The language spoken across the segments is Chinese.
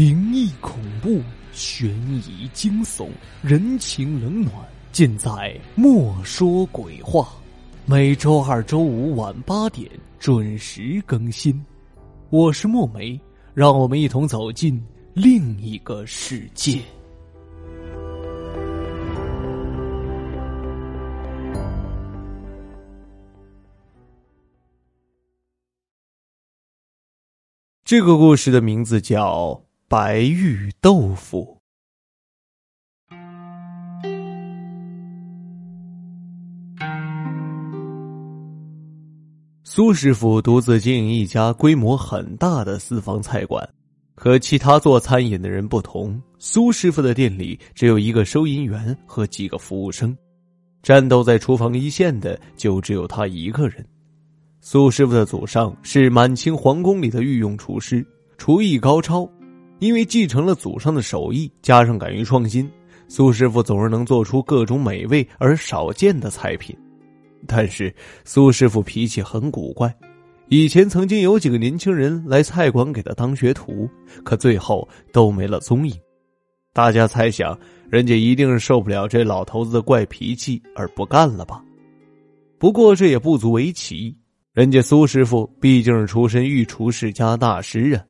灵异恐怖、悬疑惊悚、人情冷暖，尽在《莫说鬼话》。每周二、周五晚八点准时更新。我是墨梅，让我们一同走进另一个世界。这个故事的名字叫。白玉豆腐。苏师傅独自经营一家规模很大的私房菜馆，和其他做餐饮的人不同，苏师傅的店里只有一个收银员和几个服务生，战斗在厨房一线的就只有他一个人。苏师傅的祖上是满清皇宫里的御用厨师，厨艺高超。因为继承了祖上的手艺，加上敢于创新，苏师傅总是能做出各种美味而少见的菜品。但是苏师傅脾气很古怪，以前曾经有几个年轻人来菜馆给他当学徒，可最后都没了踪影。大家猜想，人家一定是受不了这老头子的怪脾气而不干了吧？不过这也不足为奇，人家苏师傅毕竟是出身御厨世家大师啊。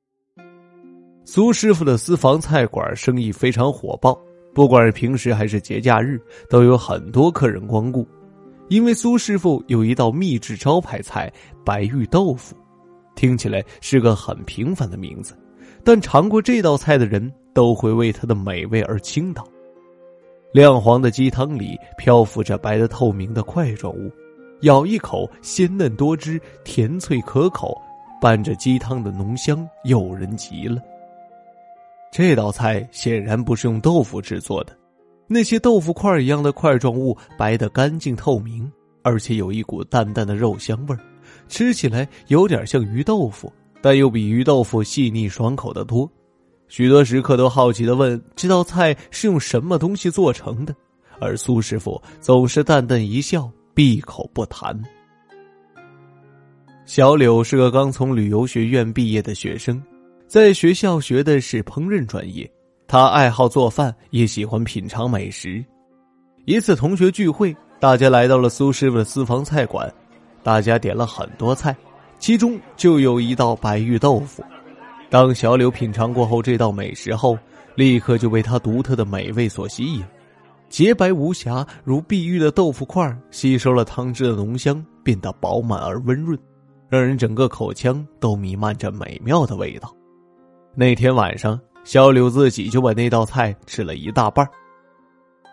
苏师傅的私房菜馆生意非常火爆，不管是平时还是节假日，都有很多客人光顾。因为苏师傅有一道秘制招牌菜——白玉豆腐，听起来是个很平凡的名字，但尝过这道菜的人都会为它的美味而倾倒。亮黄的鸡汤里漂浮着白的透明的块状物，咬一口鲜嫩多汁，甜脆可口，伴着鸡汤的浓香，诱人极了。这道菜显然不是用豆腐制作的，那些豆腐块一样的块状物白得干净透明，而且有一股淡淡的肉香味儿，吃起来有点像鱼豆腐，但又比鱼豆腐细腻爽口的多。许多食客都好奇的问：“这道菜是用什么东西做成的？”而苏师傅总是淡淡一笑，闭口不谈。小柳是个刚从旅游学院毕业的学生。在学校学的是烹饪专业，他爱好做饭，也喜欢品尝美食。一次同学聚会，大家来到了苏师傅的私房菜馆，大家点了很多菜，其中就有一道白玉豆腐。当小柳品尝过后这道美食后，立刻就被它独特的美味所吸引。洁白无瑕如碧玉的豆腐块，吸收了汤汁的浓香，变得饱满而温润，让人整个口腔都弥漫着美妙的味道。那天晚上，小柳自己就把那道菜吃了一大半。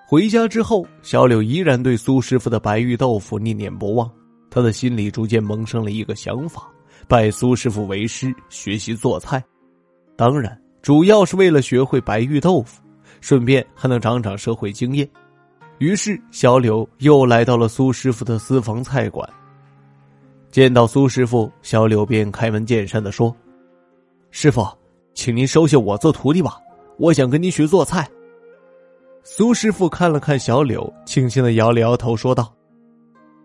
回家之后，小柳依然对苏师傅的白玉豆腐念念不忘。他的心里逐渐萌生了一个想法：拜苏师傅为师，学习做菜。当然，主要是为了学会白玉豆腐，顺便还能长长社会经验。于是，小柳又来到了苏师傅的私房菜馆。见到苏师傅，小柳便开门见山的说：“师傅。”请您收下我做徒弟吧，我想跟您学做菜。苏师傅看了看小柳，轻轻的摇了摇头，说道：“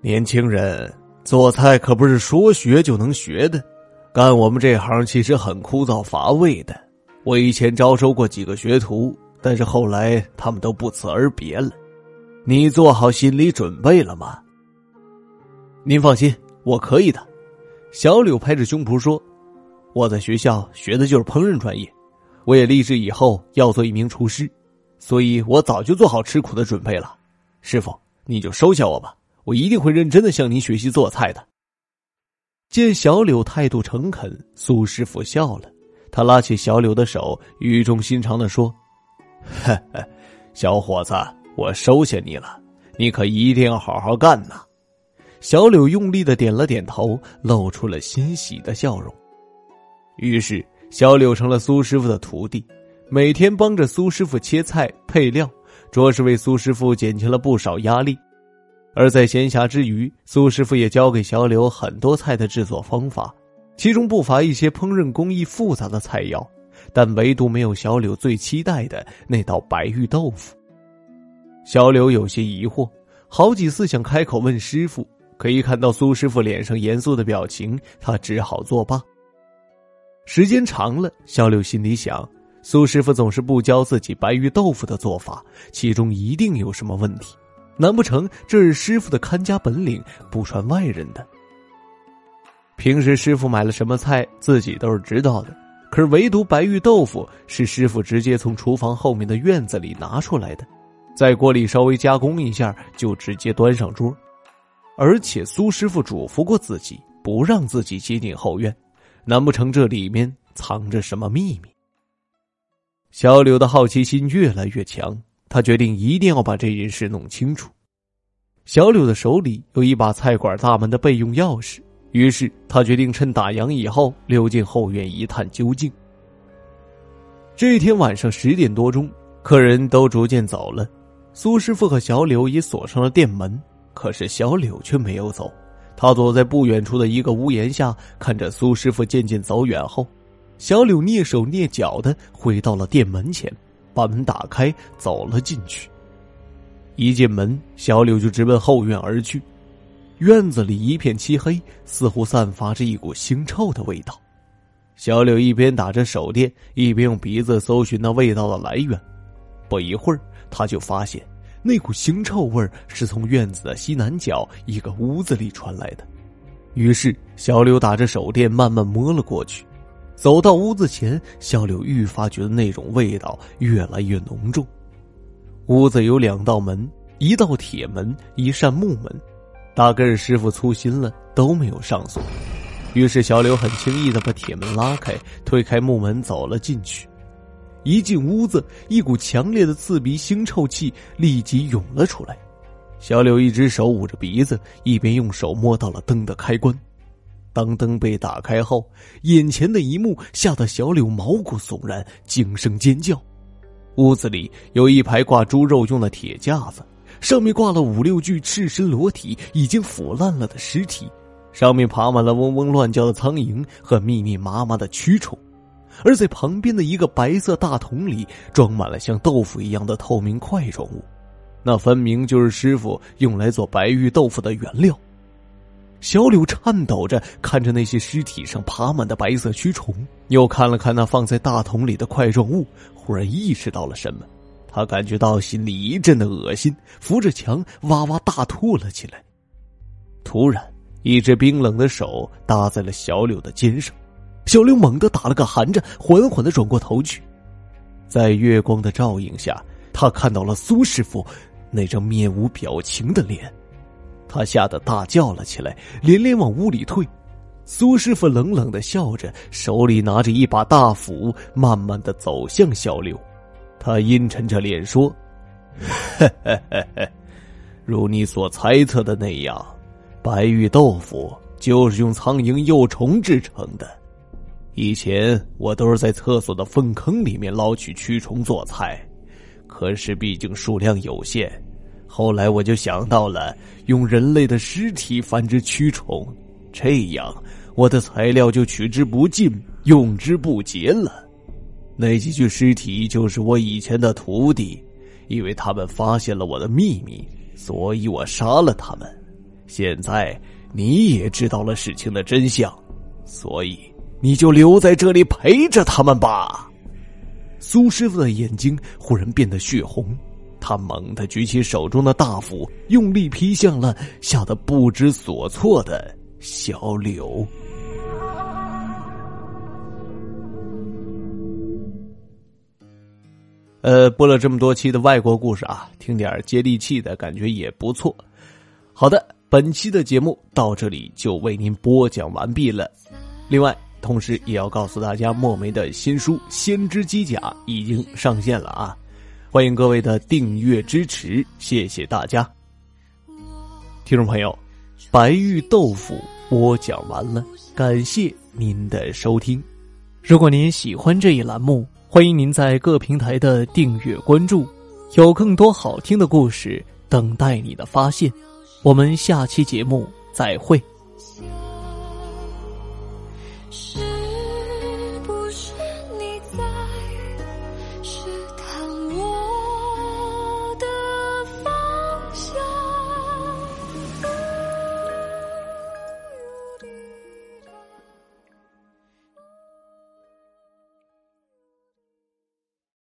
年轻人，做菜可不是说学就能学的，干我们这行其实很枯燥乏味的。我以前招收过几个学徒，但是后来他们都不辞而别了。你做好心理准备了吗？”您放心，我可以的。小柳拍着胸脯说。我在学校学的就是烹饪专业，我也立志以后要做一名厨师，所以我早就做好吃苦的准备了。师傅，你就收下我吧，我一定会认真的向您学习做菜的。见小柳态度诚恳，苏师傅笑了，他拉起小柳的手，语重心长的说：“呵呵小伙子，我收下你了，你可一定要好好干呐。”小柳用力的点了点头，露出了欣喜的笑容。于是，小柳成了苏师傅的徒弟，每天帮着苏师傅切菜配料，着实为苏师傅减轻了不少压力。而在闲暇之余，苏师傅也教给小柳很多菜的制作方法，其中不乏一些烹饪工艺复杂的菜肴，但唯独没有小柳最期待的那道白玉豆腐。小柳有些疑惑，好几次想开口问师傅，可一看到苏师傅脸上严肃的表情，他只好作罢。时间长了，小柳心里想：苏师傅总是不教自己白玉豆腐的做法，其中一定有什么问题。难不成这是师傅的看家本领，不传外人的？平时师傅买了什么菜，自己都是知道的。可是唯独白玉豆腐是师傅直接从厨房后面的院子里拿出来的，在锅里稍微加工一下，就直接端上桌。而且苏师傅嘱咐过自己，不让自己接近后院。难不成这里面藏着什么秘密？小柳的好奇心越来越强，他决定一定要把这件事弄清楚。小柳的手里有一把菜馆大门的备用钥匙。于是他决定趁打烊以后溜进后院一探究竟。这天晚上十点多钟，客人都逐渐走了，苏师傅和小柳也锁上了店门。可是小柳却没有走，他躲在不远处的一个屋檐下，看着苏师傅渐渐走远后，小柳蹑手蹑脚的回到了店门前，把门打开，走了进去。一进门，小柳就直奔后院而去。院子里一片漆黑，似乎散发着一股腥臭的味道。小柳一边打着手电，一边用鼻子搜寻那味道的来源。不一会儿，他就发现那股腥臭味是从院子的西南角一个屋子里传来的。于是，小柳打着手电慢慢摸了过去。走到屋子前，小柳愈发觉得那种味道越来越浓重。屋子有两道门，一道铁门，一扇木门。大概是师傅粗心了，都没有上锁。于是小柳很轻易的把铁门拉开，推开木门走了进去。一进屋子，一股强烈的刺鼻腥臭气立即涌了出来。小柳一只手捂着鼻子，一边用手摸到了灯的开关。当灯被打开后，眼前的一幕吓得小柳毛骨悚然，惊声尖叫。屋子里有一排挂猪肉用的铁架子。上面挂了五六具赤身裸体、已经腐烂了的尸体，上面爬满了嗡嗡乱叫的苍蝇和密密麻麻的蛆虫，而在旁边的一个白色大桶里装满了像豆腐一样的透明块状物，那分明就是师傅用来做白玉豆腐的原料。小柳颤抖着看着那些尸体上爬满的白色蛆虫，又看了看那放在大桶里的块状物，忽然意识到了什么。他感觉到心里一阵的恶心，扶着墙哇哇大吐了起来。突然，一只冰冷的手搭在了小柳的肩上，小柳猛地打了个寒颤，缓缓的转过头去，在月光的照映下，他看到了苏师傅那张面无表情的脸，他吓得大叫了起来，连连往屋里退。苏师傅冷冷的笑着，手里拿着一把大斧，慢慢的走向小刘。他阴沉着脸说：“如你所猜测的那样，白玉豆腐就是用苍蝇幼虫制成的。以前我都是在厕所的粪坑里面捞取蛆虫做菜，可是毕竟数量有限。后来我就想到了用人类的尸体繁殖蛆虫，这样我的材料就取之不尽，用之不竭了。”那几具尸体就是我以前的徒弟，因为他们发现了我的秘密，所以我杀了他们。现在你也知道了事情的真相，所以你就留在这里陪着他们吧。苏师傅的眼睛忽然变得血红，他猛地举起手中的大斧，用力劈向了吓得不知所措的小柳。呃，播了这么多期的外国故事啊，听点接地气的感觉也不错。好的，本期的节目到这里就为您播讲完毕了。另外，同时也要告诉大家，墨梅的新书《先知机甲》已经上线了啊！欢迎各位的订阅支持，谢谢大家。听众朋友，白玉豆腐播讲完了，感谢您的收听。如果您喜欢这一栏目，欢迎您在各平台的订阅关注，有更多好听的故事等待你的发现。我们下期节目再会。